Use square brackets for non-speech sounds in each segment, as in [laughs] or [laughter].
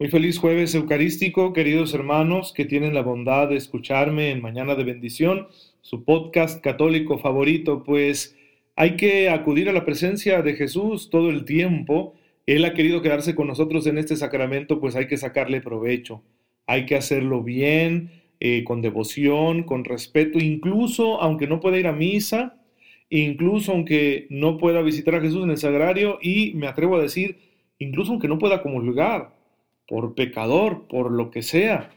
Muy feliz jueves eucarístico, queridos hermanos que tienen la bondad de escucharme en Mañana de Bendición, su podcast católico favorito, pues hay que acudir a la presencia de Jesús todo el tiempo. Él ha querido quedarse con nosotros en este sacramento, pues hay que sacarle provecho, hay que hacerlo bien, eh, con devoción, con respeto, incluso aunque no pueda ir a misa, incluso aunque no pueda visitar a Jesús en el sagrario y me atrevo a decir, incluso aunque no pueda comulgar por pecador, por lo que sea.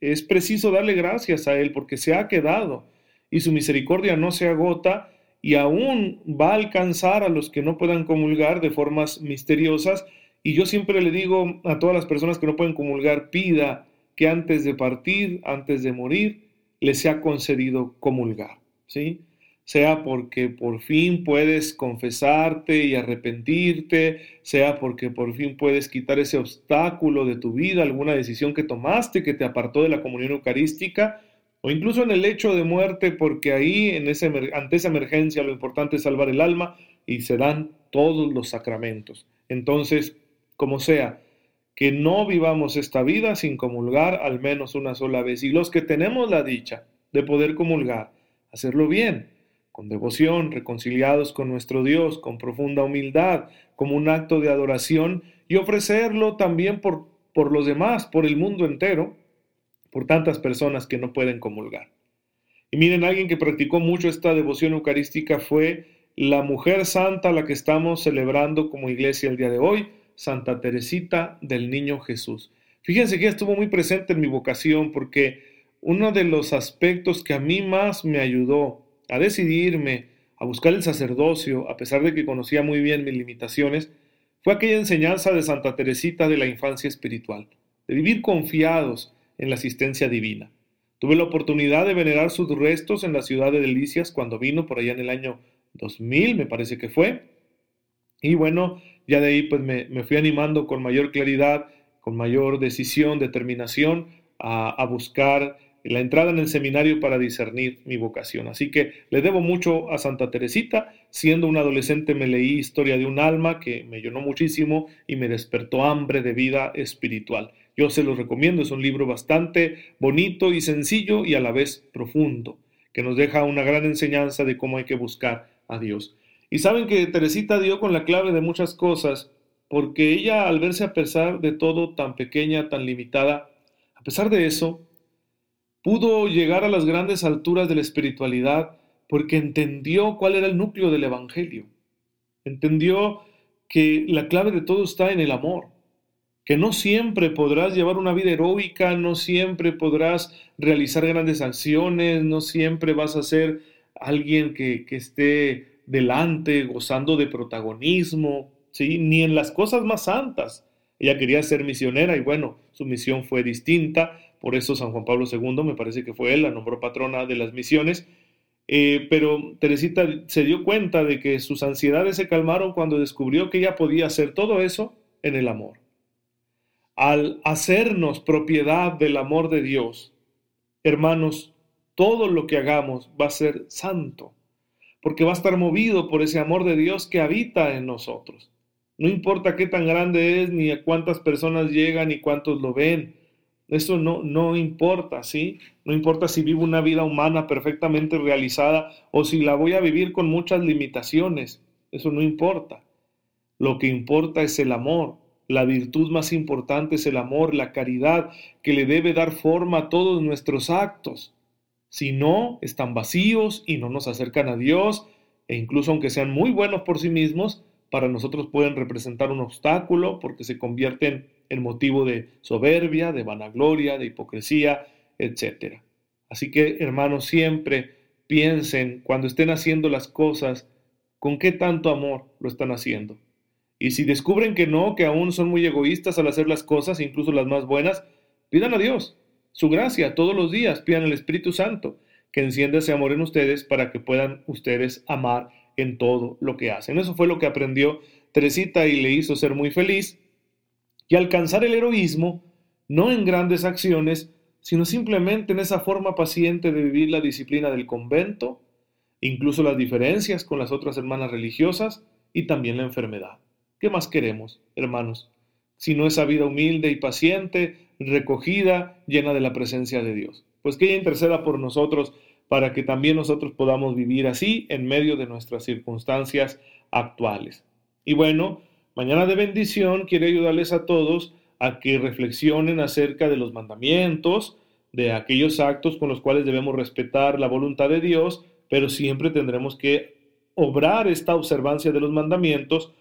Es preciso darle gracias a Él porque se ha quedado y su misericordia no se agota y aún va a alcanzar a los que no puedan comulgar de formas misteriosas. Y yo siempre le digo a todas las personas que no pueden comulgar, pida que antes de partir, antes de morir, les sea concedido comulgar. ¿sí? Sea porque por fin puedes confesarte y arrepentirte, sea porque por fin puedes quitar ese obstáculo de tu vida, alguna decisión que tomaste que te apartó de la comunión eucarística, o incluso en el hecho de muerte, porque ahí en ese, ante esa emergencia lo importante es salvar el alma y se dan todos los sacramentos. Entonces, como sea, que no vivamos esta vida sin comulgar al menos una sola vez. Y los que tenemos la dicha de poder comulgar, hacerlo bien con devoción, reconciliados con nuestro Dios, con profunda humildad, como un acto de adoración y ofrecerlo también por, por los demás, por el mundo entero, por tantas personas que no pueden comulgar. Y miren, alguien que practicó mucho esta devoción eucarística fue la mujer santa a la que estamos celebrando como iglesia el día de hoy, Santa Teresita del Niño Jesús. Fíjense que estuvo muy presente en mi vocación porque uno de los aspectos que a mí más me ayudó a decidirme a buscar el sacerdocio, a pesar de que conocía muy bien mis limitaciones, fue aquella enseñanza de Santa Teresita de la infancia espiritual, de vivir confiados en la asistencia divina. Tuve la oportunidad de venerar sus restos en la ciudad de Delicias cuando vino por allá en el año 2000, me parece que fue. Y bueno, ya de ahí pues me, fui animando con mayor claridad, con mayor decisión, determinación a, a buscar la entrada en el seminario para discernir mi vocación. Así que le debo mucho a Santa Teresita. Siendo un adolescente me leí Historia de un alma que me llenó muchísimo y me despertó hambre de vida espiritual. Yo se lo recomiendo, es un libro bastante bonito y sencillo y a la vez profundo, que nos deja una gran enseñanza de cómo hay que buscar a Dios. Y saben que Teresita dio con la clave de muchas cosas, porque ella al verse a pesar de todo tan pequeña, tan limitada, a pesar de eso, pudo llegar a las grandes alturas de la espiritualidad porque entendió cuál era el núcleo del Evangelio. Entendió que la clave de todo está en el amor, que no siempre podrás llevar una vida heroica, no siempre podrás realizar grandes acciones, no siempre vas a ser alguien que, que esté delante, gozando de protagonismo, ¿sí? ni en las cosas más santas. Ella quería ser misionera y bueno, su misión fue distinta, por eso San Juan Pablo II, me parece que fue él, la nombró patrona de las misiones. Eh, pero Teresita se dio cuenta de que sus ansiedades se calmaron cuando descubrió que ella podía hacer todo eso en el amor. Al hacernos propiedad del amor de Dios, hermanos, todo lo que hagamos va a ser santo, porque va a estar movido por ese amor de Dios que habita en nosotros. No importa qué tan grande es, ni a cuántas personas llegan, ni cuántos lo ven. Eso no, no importa, ¿sí? No importa si vivo una vida humana perfectamente realizada o si la voy a vivir con muchas limitaciones. Eso no importa. Lo que importa es el amor. La virtud más importante es el amor, la caridad, que le debe dar forma a todos nuestros actos. Si no, están vacíos y no nos acercan a Dios, e incluso aunque sean muy buenos por sí mismos, para nosotros pueden representar un obstáculo porque se convierten en motivo de soberbia, de vanagloria, de hipocresía, etc. Así que, hermanos, siempre piensen cuando estén haciendo las cosas ¿Con qué tanto amor lo están haciendo? Y si descubren que no, que aún son muy egoístas al hacer las cosas, incluso las más buenas, pidan a Dios su gracia todos los días, pidan al Espíritu Santo que encienda ese amor en ustedes para que puedan ustedes amar en todo lo que hacen. Eso fue lo que aprendió Teresita y le hizo ser muy feliz y alcanzar el heroísmo no en grandes acciones, sino simplemente en esa forma paciente de vivir la disciplina del convento, incluso las diferencias con las otras hermanas religiosas y también la enfermedad. ¿Qué más queremos, hermanos? Si no esa vida humilde y paciente, recogida, llena de la presencia de Dios. Pues que ella interceda por nosotros para que también nosotros podamos vivir así en medio de nuestras circunstancias actuales. Y bueno, mañana de bendición quiere ayudarles a todos a que reflexionen acerca de los mandamientos, de aquellos actos con los cuales debemos respetar la voluntad de Dios, pero siempre tendremos que obrar esta observancia de los mandamientos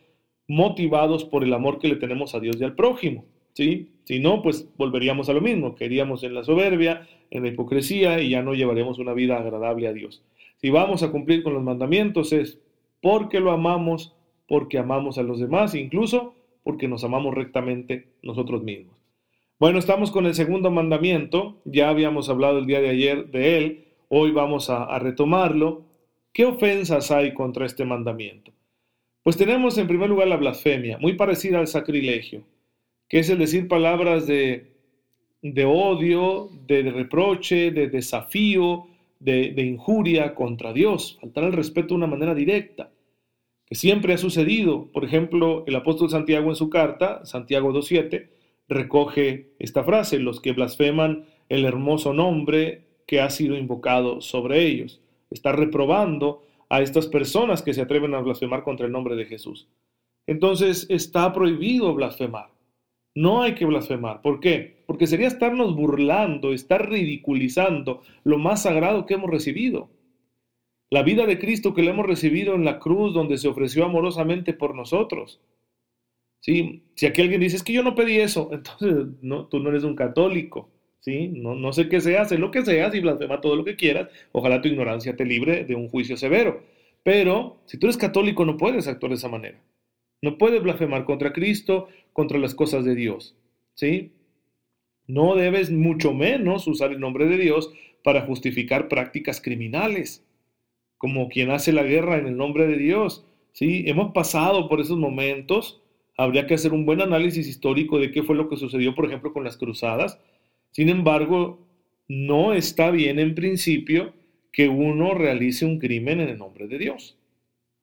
motivados por el amor que le tenemos a Dios y al prójimo. ¿Sí? Si no, pues volveríamos a lo mismo, queríamos en la soberbia, en la hipocresía y ya no llevaremos una vida agradable a Dios. Si vamos a cumplir con los mandamientos es porque lo amamos, porque amamos a los demás, incluso porque nos amamos rectamente nosotros mismos. Bueno, estamos con el segundo mandamiento, ya habíamos hablado el día de ayer de él, hoy vamos a, a retomarlo. ¿Qué ofensas hay contra este mandamiento? Pues tenemos en primer lugar la blasfemia, muy parecida al sacrilegio que es el decir palabras de, de odio, de, reproche, de desafío, de, de, injuria contra Dios, faltar el respeto de una manera directa, que siempre ha sucedido. Por ejemplo, el apóstol Santiago en su carta, Santiago 2.7, recoge esta frase, los que blasfeman el hermoso nombre que ha sido invocado sobre ellos. Está reprobando a estas personas que se atreven a blasfemar contra el nombre de Jesús. Entonces está prohibido blasfemar. No hay que blasfemar. ¿Por qué? Porque sería estarnos burlando, estar ridiculizando lo más sagrado que hemos recibido. La vida de Cristo que le hemos recibido en la cruz, donde se ofreció amorosamente por nosotros. ¿Sí? Si aquí alguien dice, que yo no pedí eso, [laughs] entonces no, tú no eres un católico. ¿Sí? No, sé qué seas, sé lo que seas y blasfema todo lo que quieras. Ojalá tu ignorancia te libre de un juicio severo. Pero si tú eres católico no puedes actuar de esa manera. No puedes blasfemar contra Cristo, contra las cosas de Dios. ¿Sí? No debes mucho menos usar el nombre de Dios para justificar prácticas criminales, como quien hace la guerra en el nombre de Dios. ¿Sí? Hemos pasado por esos momentos. Habría que hacer un buen análisis histórico de qué fue lo que sucedió, por ejemplo, con las cruzadas. Sin embargo, no está bien en principio que uno realice un crimen en el nombre de Dios.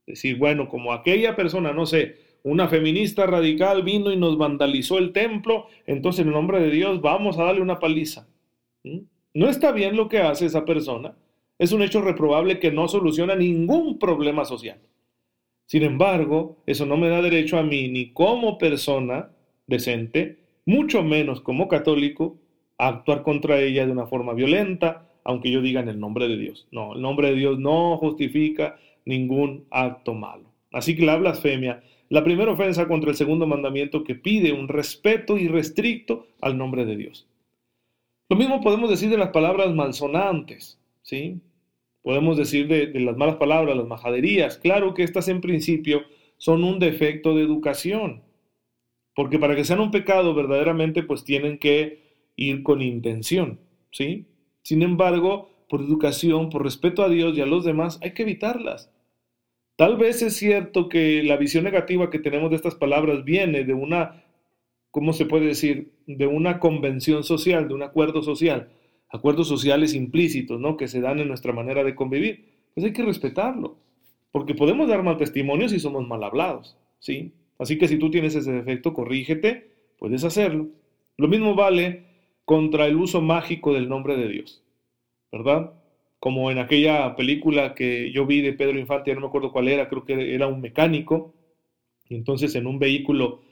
Decir, bueno, como aquella persona, no sé, una feminista radical vino y nos vandalizó el templo, entonces en nombre de Dios vamos a darle una paliza. ¿Mm? No está bien lo que hace esa persona. Es un hecho reprobable que no soluciona ningún problema social. Sin embargo, eso no me da derecho a mí ni como persona decente, mucho menos como católico, a actuar contra ella de una forma violenta, aunque yo diga en el nombre de Dios. No, el nombre de Dios no justifica ningún acto malo. Así que la blasfemia la primera ofensa contra el segundo mandamiento que pide un respeto irrestricto al nombre de Dios. Lo mismo podemos decir de las palabras malsonantes, ¿sí? Podemos decir de, de las malas palabras, las majaderías. Claro que estas en principio son un defecto de educación, porque para que sean un pecado verdaderamente pues tienen que ir con intención, ¿sí? Sin embargo, por educación, por respeto a Dios y a los demás, hay que evitarlas. Tal vez es cierto que la visión negativa que tenemos de estas palabras viene de una, ¿cómo se puede decir? De una convención social, de un acuerdo social, acuerdos sociales implícitos, ¿no? Que se dan en nuestra manera de convivir. Pues hay que respetarlo, porque podemos dar mal testimonio si somos mal hablados, ¿sí? Así que si tú tienes ese defecto, corrígete, puedes hacerlo. Lo mismo vale contra el uso mágico del nombre de Dios, ¿verdad? Como en aquella película que yo vi de Pedro Infante, no me acuerdo cuál era, creo que era un mecánico, y entonces en un vehículo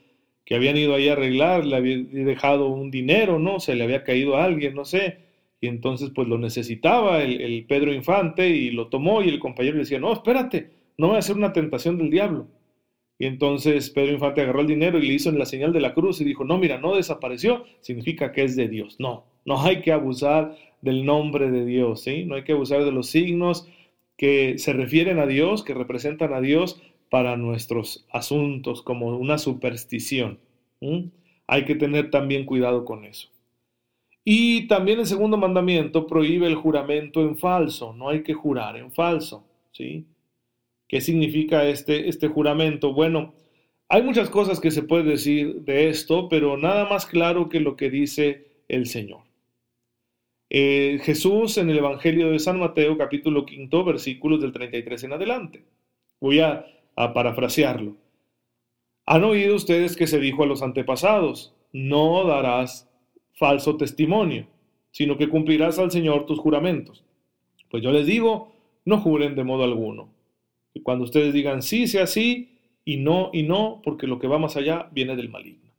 que habían ido ahí a arreglar, le había dejado un dinero, ¿no? Se le había caído a alguien, no sé, y entonces pues lo necesitaba el, el Pedro Infante y lo tomó y el compañero le decía, no, espérate, no voy a hacer una tentación del diablo. Y entonces Pedro Infante agarró el dinero y le hizo en la señal de la cruz y dijo, no, mira, no desapareció, significa que es de Dios. No, no hay que abusar del nombre de Dios, ¿sí? No hay que abusar de los signos que se refieren a Dios, que representan a Dios para nuestros asuntos, como una superstición. Hay que tener también cuidado con eso. Y también el segundo mandamiento prohíbe el juramento en falso, no hay que jurar en falso, ¿sí? ¿Qué significa este, este juramento? Bueno, hay muchas cosas que se puede decir de esto, pero nada más claro que lo que dice el Señor. Eh, Jesús en el Evangelio de San Mateo, capítulo quinto, versículos del 33 en adelante. Voy a, a parafrasearlo. Han oído ustedes que se dijo a los antepasados, no darás falso testimonio, sino que cumplirás al Señor tus juramentos. Pues yo les digo, no juren de modo alguno. Y cuando ustedes digan sí, sea sí, y no, y no, porque lo que va más allá viene del maligno.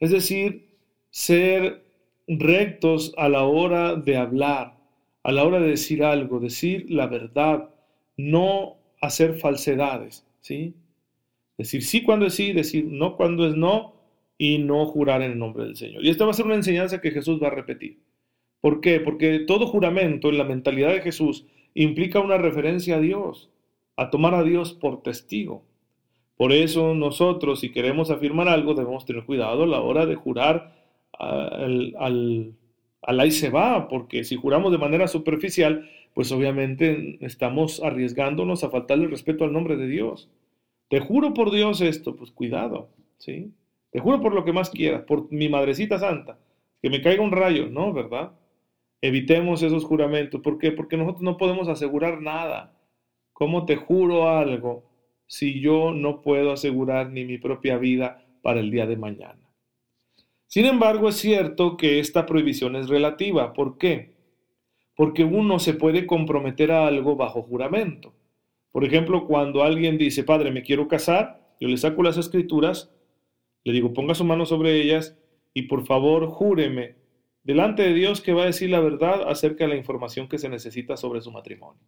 Es decir, ser rectos a la hora de hablar, a la hora de decir algo, decir la verdad, no hacer falsedades, ¿sí? Decir sí cuando es sí, decir no cuando es no, y no jurar en el nombre del Señor. Y esta va a ser una enseñanza que Jesús va a repetir. ¿Por qué? Porque todo juramento en la mentalidad de Jesús implica una referencia a Dios, a tomar a Dios por testigo. Por eso nosotros, si queremos afirmar algo, debemos tener cuidado a la hora de jurar al, al, al ahí se va, porque si juramos de manera superficial, pues obviamente estamos arriesgándonos a faltarle respeto al nombre de Dios. Te juro por Dios esto, pues cuidado, ¿sí? Te juro por lo que más quieras, por mi madrecita santa, que me caiga un rayo, ¿no? ¿Verdad? Evitemos esos juramentos. ¿Por qué? Porque nosotros no podemos asegurar nada. ¿Cómo te juro algo si yo no puedo asegurar ni mi propia vida para el día de mañana? Sin embargo, es cierto que esta prohibición es relativa. ¿Por qué? Porque uno se puede comprometer a algo bajo juramento. Por ejemplo, cuando alguien dice, Padre, me quiero casar, yo le saco las escrituras le digo, ponga su mano sobre ellas y por favor júreme delante de Dios que va a decir la verdad acerca de la información que se necesita sobre su matrimonio.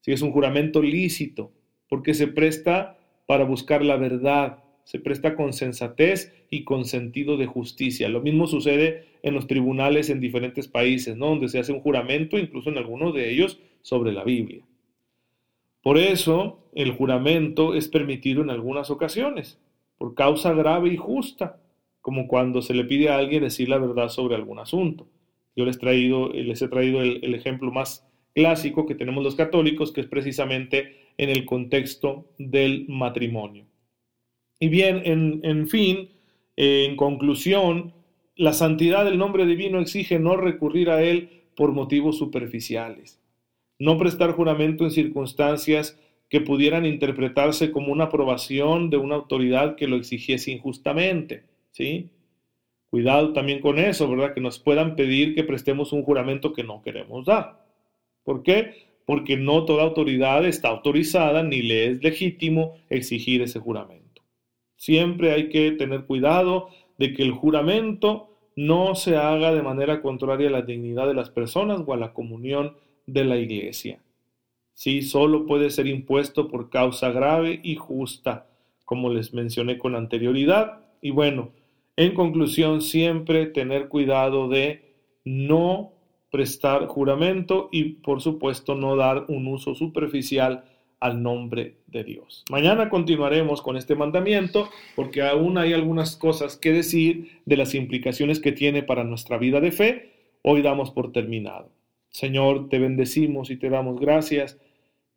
Si es un juramento lícito, porque se presta para buscar la verdad, se presta con sensatez y con sentido de justicia. Lo mismo sucede en los tribunales en diferentes países, ¿no? donde se hace un juramento, incluso en algunos de ellos, sobre la Biblia. Por eso, el juramento es permitido en algunas ocasiones por causa grave y justa, como cuando se le pide a alguien decir la verdad sobre algún asunto. Yo les, traído, les he traído el, ejemplo más clásico que tenemos los católicos, que es precisamente en el contexto del matrimonio. Y bien, en, fin, en conclusión, la santidad del nombre divino exige no recurrir a él por motivos superficiales, no prestar juramento en circunstancias que pudieran interpretarse como una aprobación de una autoridad que lo exigiese injustamente, ¿sí? Cuidado también con eso, ¿verdad? Que nos puedan pedir que prestemos un juramento que no queremos dar. ¿Por qué? Porque no toda autoridad está autorizada ni le es legítimo exigir ese juramento. Siempre hay que tener cuidado de que el juramento no se haga de manera contraria a la dignidad de las personas o a la comunión de la iglesia. Sí, solo puede ser impuesto por causa grave y justa, como les mencioné con anterioridad. Y bueno, en conclusión, siempre tener cuidado de no prestar juramento y por supuesto no dar un uso superficial al nombre de Dios. Mañana continuaremos con este mandamiento porque aún hay algunas cosas que decir de las implicaciones que tiene para nuestra vida de fe. Hoy damos por terminado. Señor, te bendecimos y te damos gracias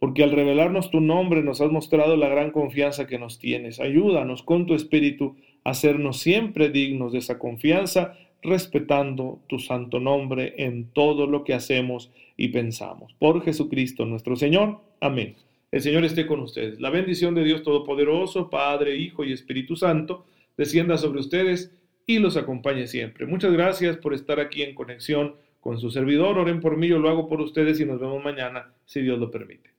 porque al revelarnos tu nombre nos has mostrado la gran confianza que nos tienes. Ayúdanos con tu espíritu a hacernos siempre dignos de esa confianza, respetando tu santo nombre en todo lo que hacemos y pensamos. Por Jesucristo nuestro Señor. Amén. El Señor esté con ustedes. La bendición de Dios Todopoderoso, Padre, Hijo y Espíritu Santo, descienda sobre ustedes y los acompañe siempre. Muchas gracias por estar aquí en conexión con su servidor. Oren por mí, yo lo hago por ustedes y nos vemos mañana, si Dios lo permite.